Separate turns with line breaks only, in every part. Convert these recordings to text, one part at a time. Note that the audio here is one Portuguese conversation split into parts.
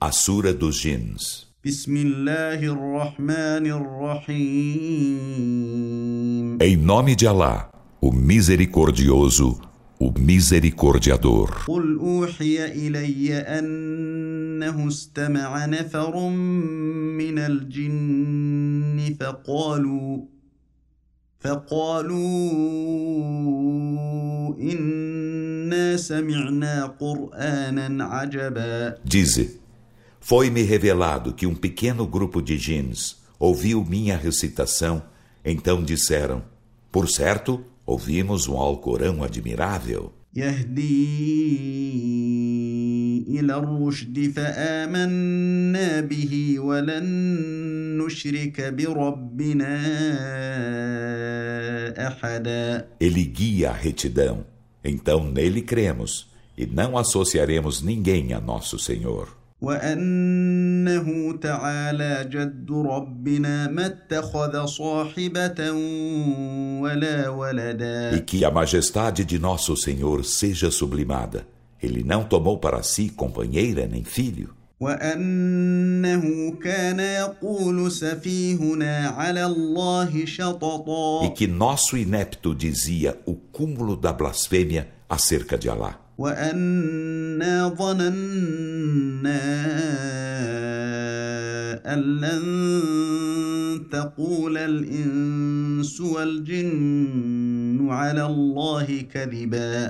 A Sura dos Jins. Em nome de Alá, o Misericordioso, o Misericordiador.
أنه استمع نفر من الجن فقالوا فقالوا إنا سمعنا قرآنا عجبا
Dize, foi-me revelado que um pequeno grupo de jeans ouviu minha recitação, então disseram: Por certo, ouvimos um Alcorão admirável. Ele guia a retidão, então nele cremos, e não associaremos ninguém a nosso Senhor.
وانه تعالى جد ربنا ما اتخذ صاحبه ولا ولدا
E que a majestade de nosso Senhor seja sublimada. Ele não tomou para si companheira nem filho. E que nosso inepto dizia o cúmulo da blasfêmia acerca de Alá.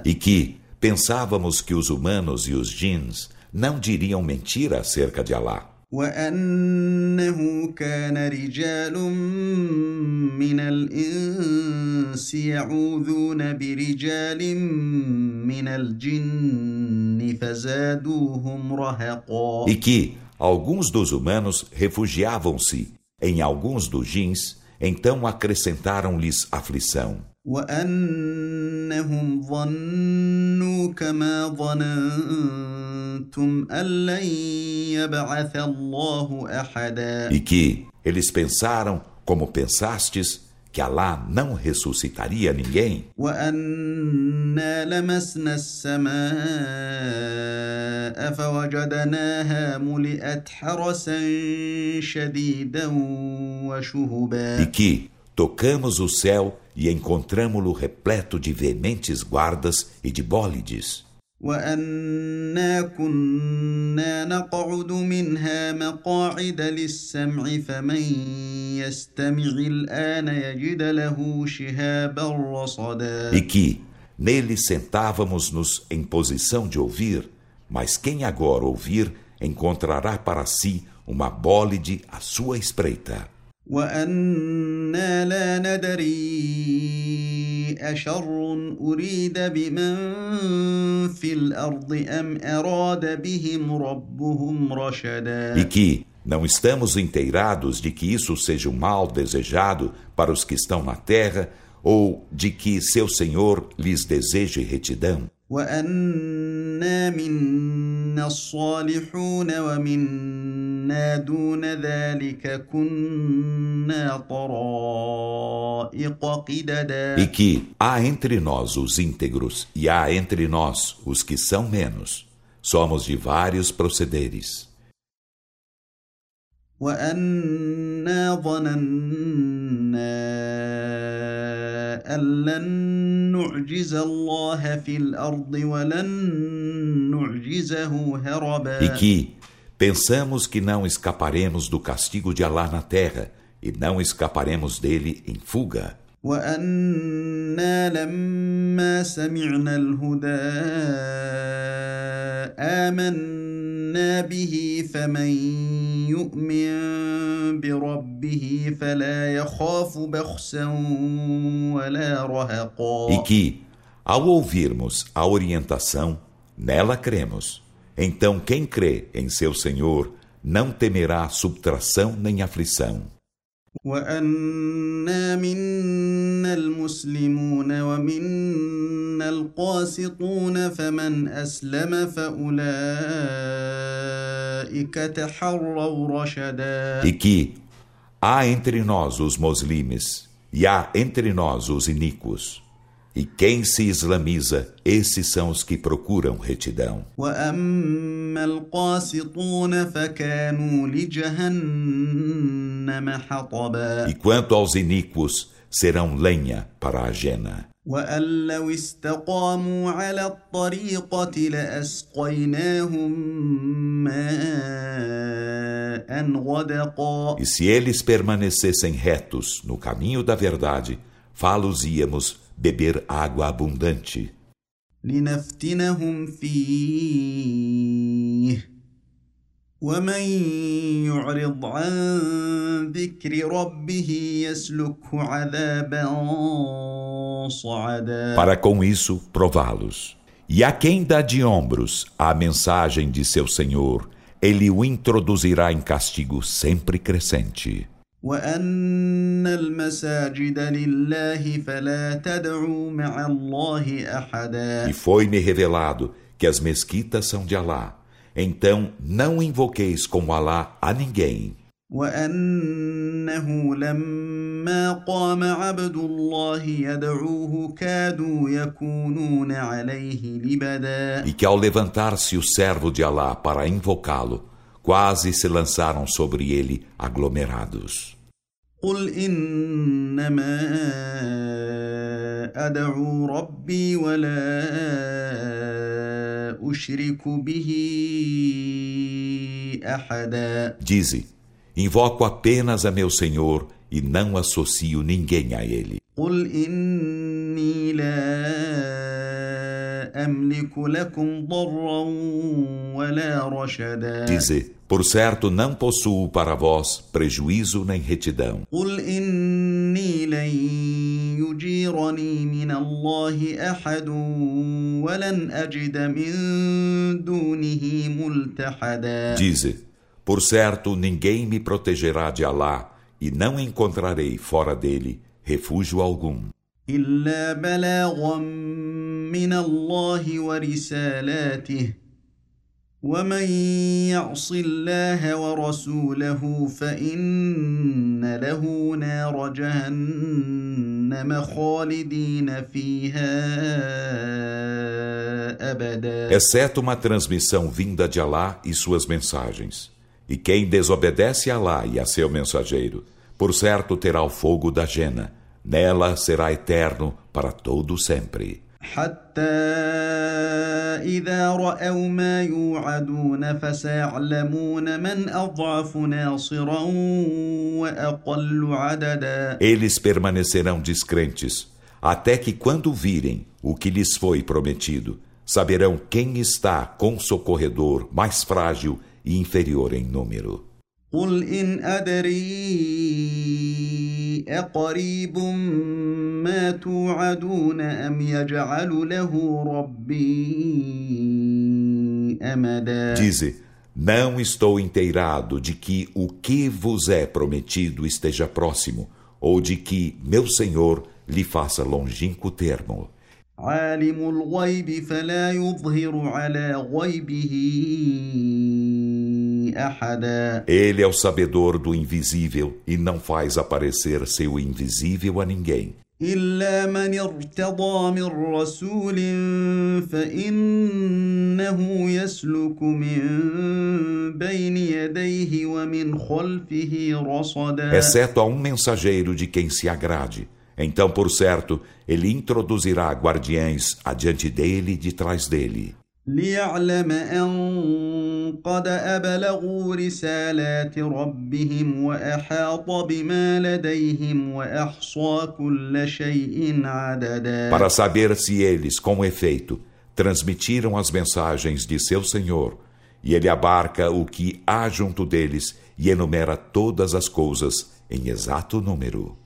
E que Pensávamos que os humanos e os jins não diriam mentira acerca de Alá.
وأنه كان رجال من الإنس يعوذون برجال من الجن فزادوهم رهقا
E que alguns dos humanos refugiavam-se em alguns dos jins, então acrescentaram-lhes aflição.
وأنهم ظنوا كما ظننتم
e que eles pensaram, como pensastes, que Alá não ressuscitaria ninguém. E que tocamos o céu e encontramo-lo repleto de veementes guardas e de bólides.
وأنا كنا نقعد منها مقاعد للسمع فمن يستمع الآن يجد له شهابا رصدا
E que nele sentávamos-nos em posição de ouvir, mas quem agora ouvir encontrará para si uma bólide à sua espreita.
وانا لا ندري اشر اريد بمن في الارض ام اراد بهم ربهم رشدا
E que não estamos inteirados de que isso seja um mal desejado para os que estão na terra ou de que seu Senhor lhes deseje retidão.
وانا منا الصالحون ومنا دون ذلك كنا طرائق قددا
E que há entre nós os íntegros e há entre nós os que são menos. Somos de vários procederes.
وانا ظننا ان لن نعجز الله في الارض ولن نعجزه هربا
E que pensamos que não escaparemos do castigo de Alá na terra e não escaparemos dele em fuga.
وانا لما سمعنا الهدى امنا به فمن يؤمن بربه فلا يخاف بخسا ولا رهقا
E que, ao ouvirmos a orientação, nela cremos. Então quem crê em seu Senhor não temerá subtração nem aflição.
وانا منا المسلمون ومنا القاسطون فمن اسلم فاولئك تحروا رشدا
E que há entre nós os muslimes e há entre nós os iníquos. E quem se islamiza, esses são os que procuram retidão.
وأما القاسطون فكانوا لجهنم حطبا
E quanto aos iníquos, serão lenha para a jena.
وأن لو استقاموا على الطريقة لأسقيناهم ماء غدقا
E se eles permanecessem retos no caminho da verdade, fá-los-íamos beber água abundante,
لنفتنهم فيه ومن يعرض عن ذكر ربه يسلكه عذابا صعدا
para com isso prová-los. E a quem dá de ombros a mensagem de seu Senhor, ele o introduzirá em castigo sempre crescente.
وأن المساجد لله فلا تدعوا مع الله أحدا
E foi-me revelado que as mesquitas são de Alá. Então não invoqueis como Alá a ninguém.
وأنه لما قام عبد الله يدعوه كادوا يكونون عليه لبدا
E que ao levantar-se o servo de Alá para invocá-lo, quase se lançaram sobre ele aglomerados.
قل إنما أدعو ربي ولا أشرك به أحدا
Dize: Invoco apenas a meu Senhor e não associo ninguém a ele.
قل إني لا
Dize: Por certo, não possuo para vós prejuízo nem retidão.
قل إني لن يجيرني من الله أحد ولن أجد من دونه ملتحدا
Dize: Por certo, ninguém me protegerá de Alá e não encontrarei fora dele refúgio algum.
إلا بلاغا من الله ورسالاته ومن يعص الله ورسوله فإن له نار جهنم خالدين فيها أبدا
Exceto uma transmissão vinda de Alá e suas mensagens. E quem desobedece a Alá e a seu mensageiro, por certo terá o fogo da jena. Nela será eterno para todo sempre. Eles permanecerão descrentes até que quando virem o que lhes foi prometido saberão quem está com socorredor mais frágil e inferior em número
قل إن أدري أقريب ما توعدون أم يجعل له ربي أمدا
Dize: Não estou inteirado de que o que vos é prometido esteja próximo, ou de que meu Senhor lhe faça longínquo termo.
عالم الغيب فلا يظهر على غيبه أحدا
Ele é o sabedor do invisível e não faz aparecer seu invisível a ninguém.
إلا من ارتضى من رسول فإنه يسلك من بين يديه ومن خلفه رصدا
exceto a um mensageiro de quem se agrade. Então, por certo, ele introduzirá guardiães adiante dele e de trás dele,
ليعلم أن قد أبلغوا رسالات ربهم وأحاط بما لديهم وأحصى كل شيء عددا
para saber se eles, com efeito, transmitiram as mensagens de seu Senhor, e ele abarca o que há junto deles e enumera todas as coisas em exato número.